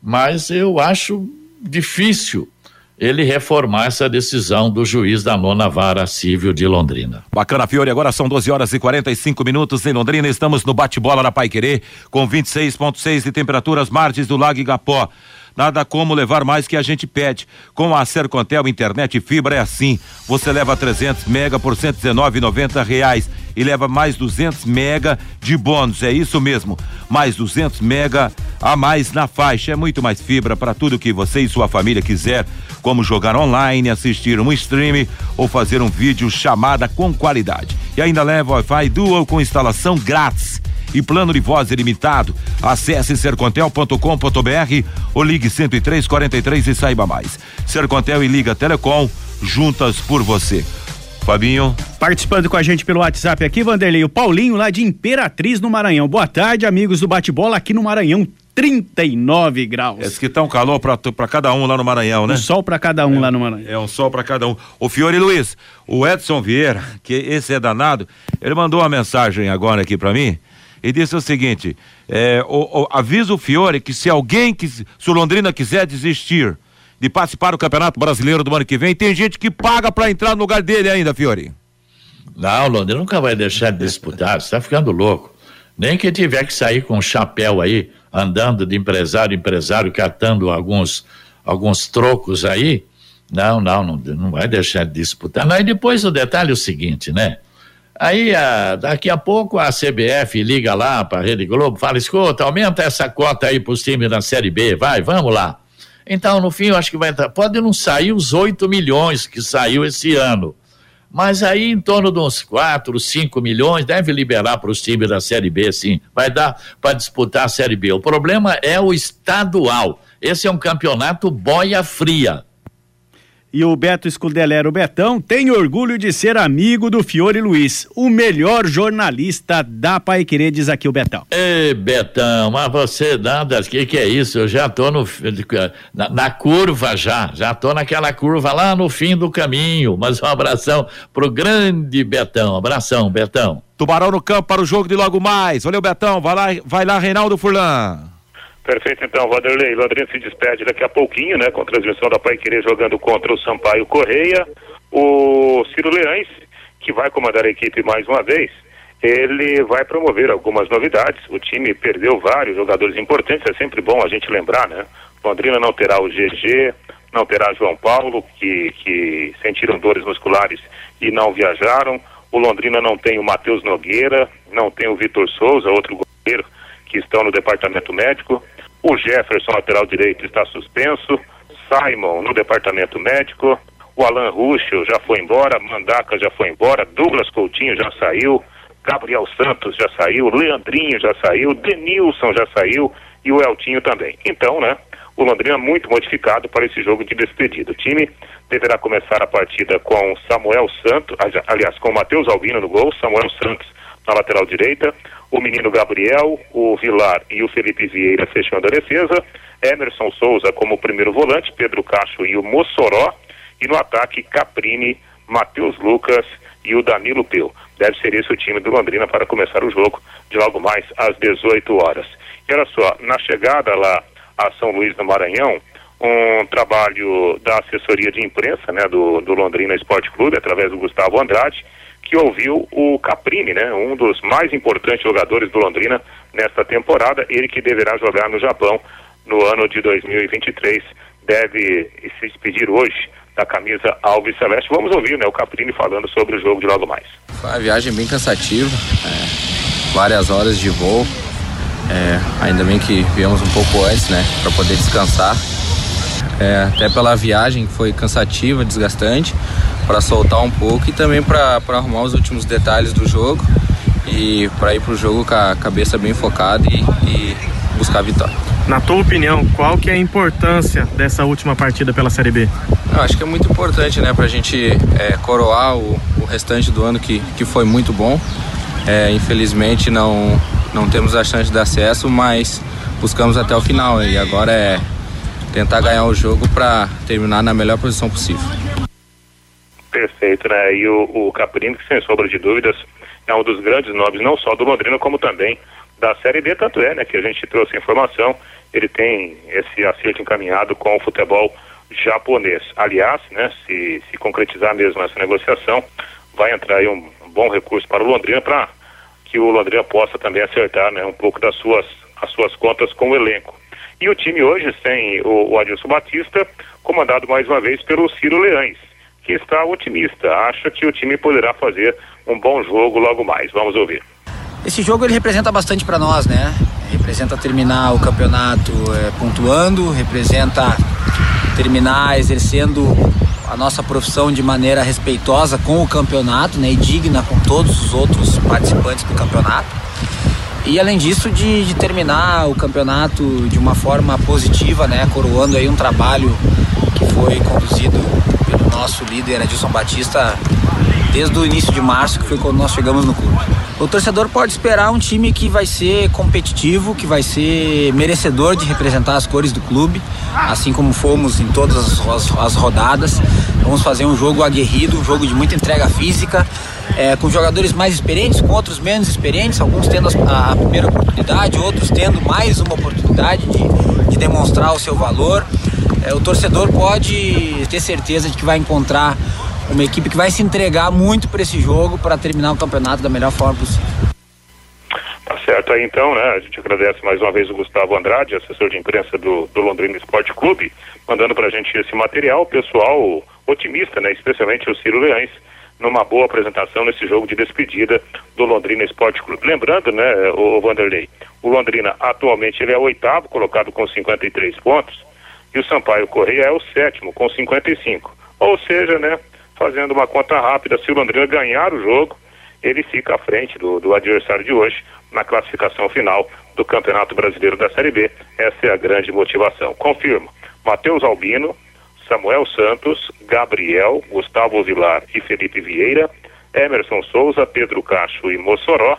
Mas eu acho difícil ele reformar essa decisão do juiz da nona vara civil de Londrina. Bacana, Fiore. Agora são 12 horas e 45 minutos em Londrina. Estamos no bate-bola da Pai Querer, com 26,6 de temperaturas, margens do Lago Igapó. Nada como levar mais que a gente pede. Com a Sercontel Internet Fibra é assim. Você leva 300 mega por 119,90 reais e leva mais 200 mega de bônus. É isso mesmo. Mais 200 mega a mais na faixa. É muito mais fibra para tudo que você e sua família quiser, como jogar online, assistir um stream ou fazer um vídeo chamada com qualidade. E ainda leva Wi-Fi Dual com instalação grátis e plano de voz ilimitado. Acesse sercontel.com.br ou ligue 10343 e saiba mais. Sercontel e Liga Telecom, juntas por você. Fabinho. Participando com a gente pelo WhatsApp aqui, Vanderlei, o Paulinho lá de Imperatriz no Maranhão. Boa tarde, amigos do bate-bola aqui no Maranhão. 39 graus. Esse que tá um calor para cada um lá no Maranhão, né? Um sol para cada um é, lá no Maranhão. É um sol para cada um. O Fiore Luiz, o Edson Vieira, que esse é danado, ele mandou uma mensagem agora aqui para mim e disse o seguinte: é, o, o, avisa o Fiore que se alguém, que, se o Londrina quiser desistir de participar do Campeonato Brasileiro do ano que vem, tem gente que paga para entrar no lugar dele ainda, Fiore. Não, Londrina nunca vai deixar de disputar, você tá ficando louco. Nem que tiver que sair com um chapéu aí, andando de empresário em empresário, catando alguns, alguns trocos aí. Não, não, não, não vai deixar de disputar. E depois o detalhe é o seguinte, né? Aí, a, daqui a pouco, a CBF liga lá para a Rede Globo, fala: escuta, aumenta essa cota aí para os times da Série B, vai, vamos lá. Então, no fim, eu acho que vai entrar. Pode não sair os 8 milhões que saiu esse ano. Mas aí, em torno de uns 4, 5 milhões, deve liberar para os times da Série B, sim. Vai dar para disputar a Série B. O problema é o estadual. Esse é um campeonato boia fria. E o Beto Scudelero Betão tem orgulho de ser amigo do Fiore Luiz, o melhor jornalista da Paiquerê, diz aqui o Betão. Ei, Betão, mas você nada, o que, que é isso? Eu já tô no, na, na, curva já, já tô naquela curva lá no fim do caminho, mas um abração pro grande Betão, abração, Betão. Tubarão no campo para o jogo de logo mais, valeu Betão, vai lá, vai lá Reinaldo Furlan. Perfeito, então, Vanderlei. Londrina se despede daqui a pouquinho, né? Com transmissão da Pai Querer jogando contra o Sampaio Correia. O Ciro Leães, que vai comandar a equipe mais uma vez, ele vai promover algumas novidades. O time perdeu vários jogadores importantes, é sempre bom a gente lembrar, né? Londrina não terá o GG, não terá João Paulo, que, que sentiram dores musculares e não viajaram. O Londrina não tem o Matheus Nogueira, não tem o Vitor Souza, outro goleiro que estão no departamento médico. O Jefferson, lateral direito, está suspenso. Simon, no departamento médico. O Alan Ruschel já foi embora. Mandaca já foi embora. Douglas Coutinho já saiu. Gabriel Santos já saiu. Leandrinho já saiu. Denilson já saiu. E o Eltinho também. Então, né? O Londrina muito modificado para esse jogo de despedida. O time deverá começar a partida com Samuel Santos, aliás, com Matheus Albino no gol, Samuel Santos na lateral direita, o menino Gabriel, o Vilar e o Felipe Vieira fechando a defesa, Emerson Souza como primeiro volante, Pedro Cacho e o Mossoró, e no ataque Caprini, Matheus Lucas e o Danilo Peu. Deve ser esse o time do Londrina para começar o jogo de logo mais às 18 horas. E olha só, na chegada lá a São Luís do Maranhão, um trabalho da assessoria de imprensa né, do, do Londrina Esporte Clube, através do Gustavo Andrade, que ouviu o Caprini, né, um dos mais importantes jogadores do Londrina nesta temporada, ele que deverá jogar no Japão no ano de 2023, deve se despedir hoje da camisa Alves Celeste. Vamos ouvir né, o Caprini falando sobre o jogo de logo mais. Foi uma viagem bem cansativa, é, várias horas de voo, é, ainda bem que viemos um pouco antes, né, para poder descansar. É, até pela viagem foi cansativa, desgastante, para soltar um pouco e também para arrumar os últimos detalhes do jogo e para ir para o jogo com a cabeça bem focada e, e, buscar a vitória. Na tua opinião, qual que é a importância dessa última partida pela Série B? Eu acho que é muito importante, né, para a gente é, coroar o, o, restante do ano que, que foi muito bom. É, infelizmente não não temos a chance de acesso, mas buscamos até o final e agora é tentar ganhar o jogo para terminar na melhor posição possível. Perfeito, né? E o, o que sem sombra de dúvidas, é um dos grandes nomes, não só do Londrina, como também da Série B, tanto é, né, que a gente trouxe informação, ele tem esse acerto encaminhado com o futebol japonês. Aliás, né, se, se concretizar mesmo essa negociação, vai entrar aí um bom recurso para o Londrina para que o Londrina possa também acertar, né, um pouco das suas as suas contas com o elenco. E o time hoje tem o, o Adilson Batista, comandado mais uma vez pelo Ciro Leães que está otimista, acha que o time poderá fazer um bom jogo logo mais. Vamos ouvir. Esse jogo ele representa bastante para nós, né? Representa terminar o campeonato é, pontuando, representa terminar exercendo a nossa profissão de maneira respeitosa com o campeonato, né? E digna com todos os outros participantes do campeonato. E além disso, de, de terminar o campeonato de uma forma positiva, né? Coroando aí um trabalho que foi conduzido pelo nosso líder Edilson Batista desde o início de março, que foi quando nós chegamos no clube. O torcedor pode esperar um time que vai ser competitivo, que vai ser merecedor de representar as cores do clube, assim como fomos em todas as, as, as rodadas. Vamos fazer um jogo aguerrido, um jogo de muita entrega física, é, com jogadores mais experientes, com outros menos experientes, alguns tendo a, a primeira oportunidade, outros tendo mais uma oportunidade de, de demonstrar o seu valor é, o torcedor pode ter certeza de que vai encontrar uma equipe que vai se entregar muito para esse jogo para terminar o campeonato da melhor forma possível. Tá certo aí então, né? A gente agradece mais uma vez o Gustavo Andrade, assessor de imprensa do, do Londrina Esporte Clube, mandando para a gente esse material, pessoal otimista, né? Especialmente o Ciro Leães, numa boa apresentação nesse jogo de despedida do Londrina Esporte Clube. Lembrando, né, o Vanderlei, o Londrina atualmente ele é o oitavo colocado com 53 pontos, e o Sampaio Correia é o sétimo com 55. Ou seja, né, fazendo uma conta rápida, se o Londrina ganhar o jogo, ele fica à frente do, do adversário de hoje na classificação final do Campeonato Brasileiro da Série B. Essa é a grande motivação. Confirmo. Matheus Albino, Samuel Santos, Gabriel, Gustavo Vilar e Felipe Vieira, Emerson Souza, Pedro Cacho e Mossoró,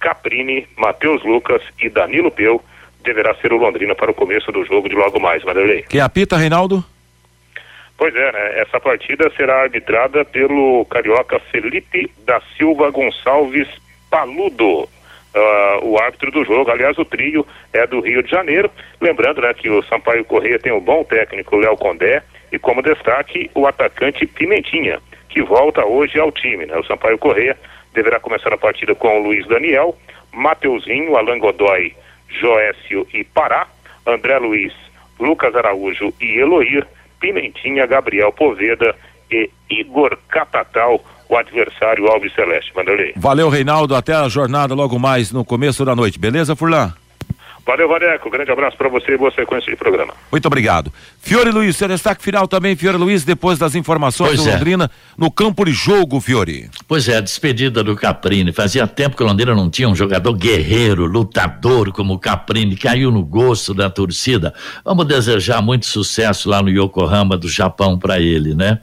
Caprini, Matheus Lucas e Danilo Peu deverá ser o Londrina para o começo do jogo de logo mais, Vanderlei. Quem apita, Reinaldo? Pois é, né? Essa partida será arbitrada pelo carioca Felipe da Silva Gonçalves Paludo. Uh, o árbitro do jogo, aliás, o trio é do Rio de Janeiro. Lembrando né, que o Sampaio Correia tem um bom técnico, Léo Condé, e como destaque, o atacante Pimentinha, que volta hoje ao time. Né? O Sampaio Correia deverá começar a partida com o Luiz Daniel, Mateuzinho, Alan Godoy, Joécio e Pará, André Luiz, Lucas Araújo e Eloir, Pimentinha, Gabriel Poveda e Igor Catatal, o adversário Alves Celeste. Vanderlei. Valeu, Reinaldo. Até a jornada logo mais no começo da noite. Beleza, Furlan? Valeu, Vareco. Grande abraço para você e boa sequência de programa. Muito obrigado. Fiore Luiz, seu destaque final também, Fiore Luiz, depois das informações pois do é. Londrina no campo de jogo, Fiore. Pois é, a despedida do Caprini. Fazia tempo que o Londrina não tinha um jogador guerreiro, lutador como o Caprini, caiu no gosto da torcida. Vamos desejar muito sucesso lá no Yokohama do Japão para ele, né?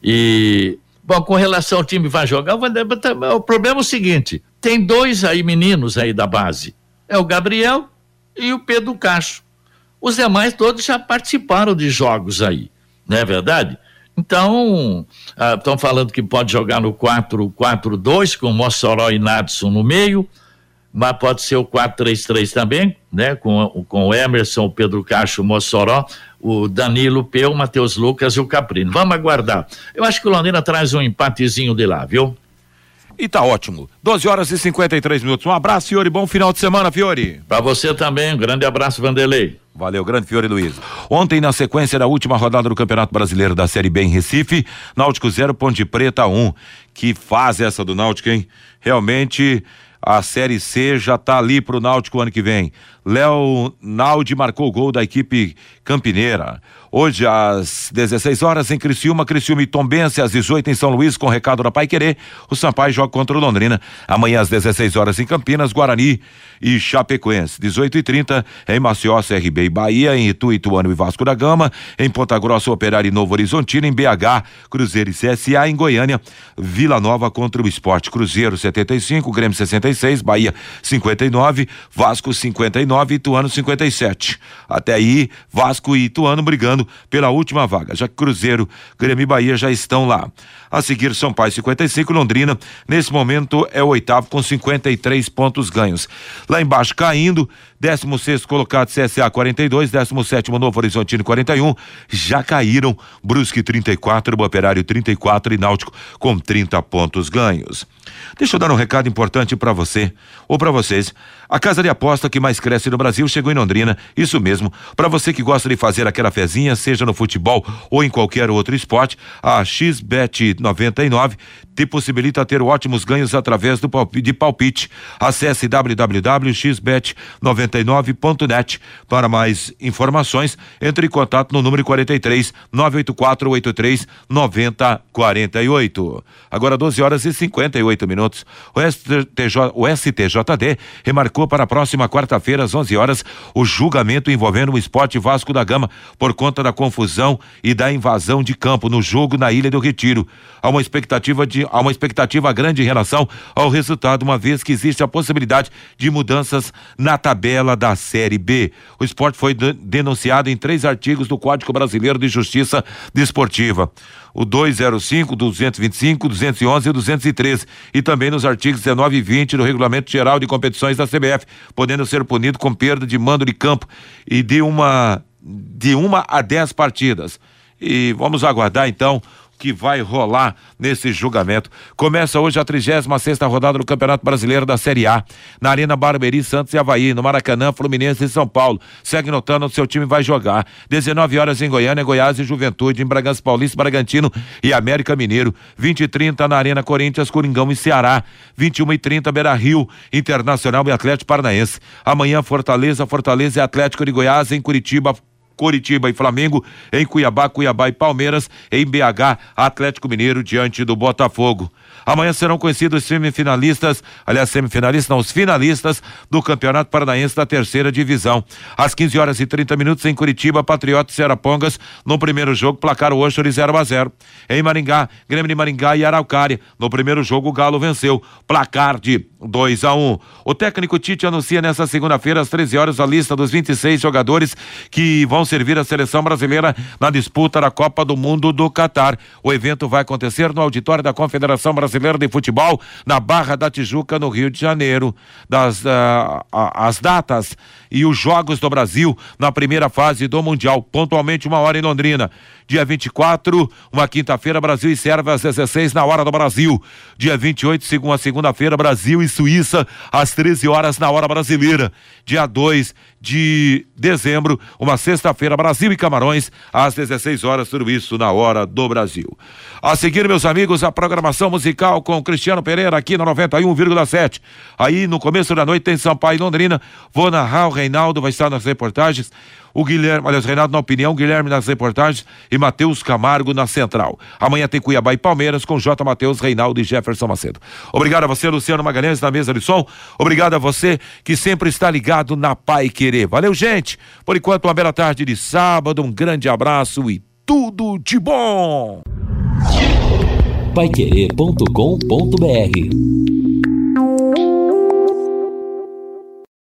E Bom, com relação ao time que vai jogar, o problema é o seguinte: tem dois aí meninos aí da base. É o Gabriel e o Pedro Cacho. Os demais todos já participaram de jogos aí, não é verdade? Então, estão ah, falando que pode jogar no 4-4-2 com Mossoró e Nadson no meio, mas pode ser o 4-3-3 também, né? Com, com o Emerson, o Pedro Cacho, o Mossoró, o Danilo Peu, o Matheus Lucas e o Caprino. Vamos aguardar. Eu acho que o Londrina traz um empatezinho de lá, viu? E tá ótimo. 12 horas e 53 minutos. Um abraço, Fiore. Bom final de semana, Fiore. Para você também. Um grande abraço, Vanderlei. Valeu, grande Fiore Luiz. Ontem, na sequência da última rodada do Campeonato Brasileiro da Série B em Recife, Náutico 0, Ponte Preta 1. Um. Que faz essa do Náutico, hein? Realmente a Série C já tá ali pro Náutico ano que vem. Léo Naldi marcou o gol da equipe campineira. Hoje, às 16 horas, em Criciúma, Criciúma e Tombense, às 18 em São Luís, com recado da Pai Querer, o Sampaio joga contra o Londrina. Amanhã, às 16 horas, em Campinas, Guarani e Chapecoense. 18 e 30 em Maceió, CRB e Bahia, em Itu, Ituano e Vasco da Gama, em Ponta Grossa, Operário e Novo Horizontino, em BH, Cruzeiro e CSA, em Goiânia, Vila Nova contra o Esporte Cruzeiro 75, Grêmio 66, Bahia 59, Vasco 59 e Ituano 57. Até aí, Vasco e Ituano brigando pela última vaga, já que Cruzeiro, Grêmio e Bahia já estão lá. A seguir, São Paulo 55, Londrina, nesse momento é o oitavo com 53 pontos ganhos. Lá embaixo, caindo, 16 colocado CSA 42, 17 Novo Horizontino 41, já caíram Brusque 34, Operário 34 e Náutico com 30 pontos ganhos. Deixa eu dar um recado importante para você ou para vocês. A casa de aposta que mais cresce no Brasil chegou em Londrina, isso mesmo. Para você que gosta de fazer aquela fezinha, seja no futebol ou em qualquer outro esporte, a XBet 99 te possibilita ter ótimos ganhos através do de palpite. Acesse www.xbet99.net para mais informações. Entre em contato no número 43 98483 9048. Agora 12 horas e 58 minutos. O, STJ, o STJD remarcou para a próxima quarta-feira às 11 horas o julgamento envolvendo o Esporte Vasco da Gama por conta da confusão e da invasão de campo no jogo na Ilha do Retiro. Há uma expectativa de há uma expectativa grande em relação ao resultado, uma vez que existe a possibilidade de mudanças na tabela da Série B. O esporte foi denunciado em três artigos do Código Brasileiro de Justiça Desportiva o 205, 225, 211 e 213 e também nos artigos 19 e 20 do Regulamento Geral de Competições da CBF, podendo ser punido com perda de mando de campo e de uma de uma a dez partidas. E vamos aguardar então que vai rolar nesse julgamento. Começa hoje a 36 sexta rodada do Campeonato Brasileiro da Série A. Na Arena Barberi, Santos e Havaí, no Maracanã, Fluminense e São Paulo. Segue notando onde seu time vai jogar. 19 horas em Goiânia, Goiás e Juventude, em Bragança Paulista, Bragantino e América Mineiro. 20 e 30 na Arena Corinthians, Coringão e Ceará. 21 e 30 Beira Rio, Internacional e Atlético Paranaense. Amanhã, Fortaleza, Fortaleza e Atlético de Goiás, em Curitiba, Coritiba e Flamengo, em Cuiabá, Cuiabá e Palmeiras, em BH, Atlético Mineiro diante do Botafogo. Amanhã serão conhecidos os semifinalistas, aliás, semifinalistas, não, os finalistas do Campeonato Paranaense da terceira divisão. Às 15 horas e 30 minutos em Curitiba, Patriotas e Arapongas, no primeiro jogo, placar Oxford 0 a 0. Em Maringá, Grêmio de Maringá e Araucária. No primeiro jogo, o Galo venceu, placar de 2 a 1. O técnico Tite anuncia nesta segunda-feira, às 13 horas, a lista dos 26 jogadores que vão servir a seleção brasileira na disputa da Copa do Mundo do Catar. O evento vai acontecer no auditório da Confederação Brasileira de Futebol na Barra da Tijuca, no Rio de Janeiro. Das, uh, as datas e os Jogos do Brasil na primeira fase do Mundial, pontualmente uma hora em Londrina. Dia 24, uma quinta-feira, Brasil e Sérvia às 16 na hora do Brasil. Dia 28, segunda segunda-feira, Brasil e Suíça às 13 horas na hora brasileira. Dia 2 de dezembro, uma sexta-feira, Brasil e Camarões às 16 horas, tudo isso na hora do Brasil. A seguir, meus amigos, a programação musical com Cristiano Pereira aqui no 91,7. Aí no começo da noite tem Sampaio e Londrina. Vou narrar, o Reinaldo vai estar nas reportagens o Guilherme, aliás, Reinaldo na opinião, Guilherme nas reportagens e Matheus Camargo na central. Amanhã tem Cuiabá e Palmeiras com J. Matheus, Reinaldo e Jefferson Macedo. Obrigado a você, Luciano Magalhães, na mesa de som. Obrigado a você que sempre está ligado na Pai Querer. Valeu, gente. Por enquanto, uma bela tarde de sábado, um grande abraço e tudo de bom. Paiquerê.com.br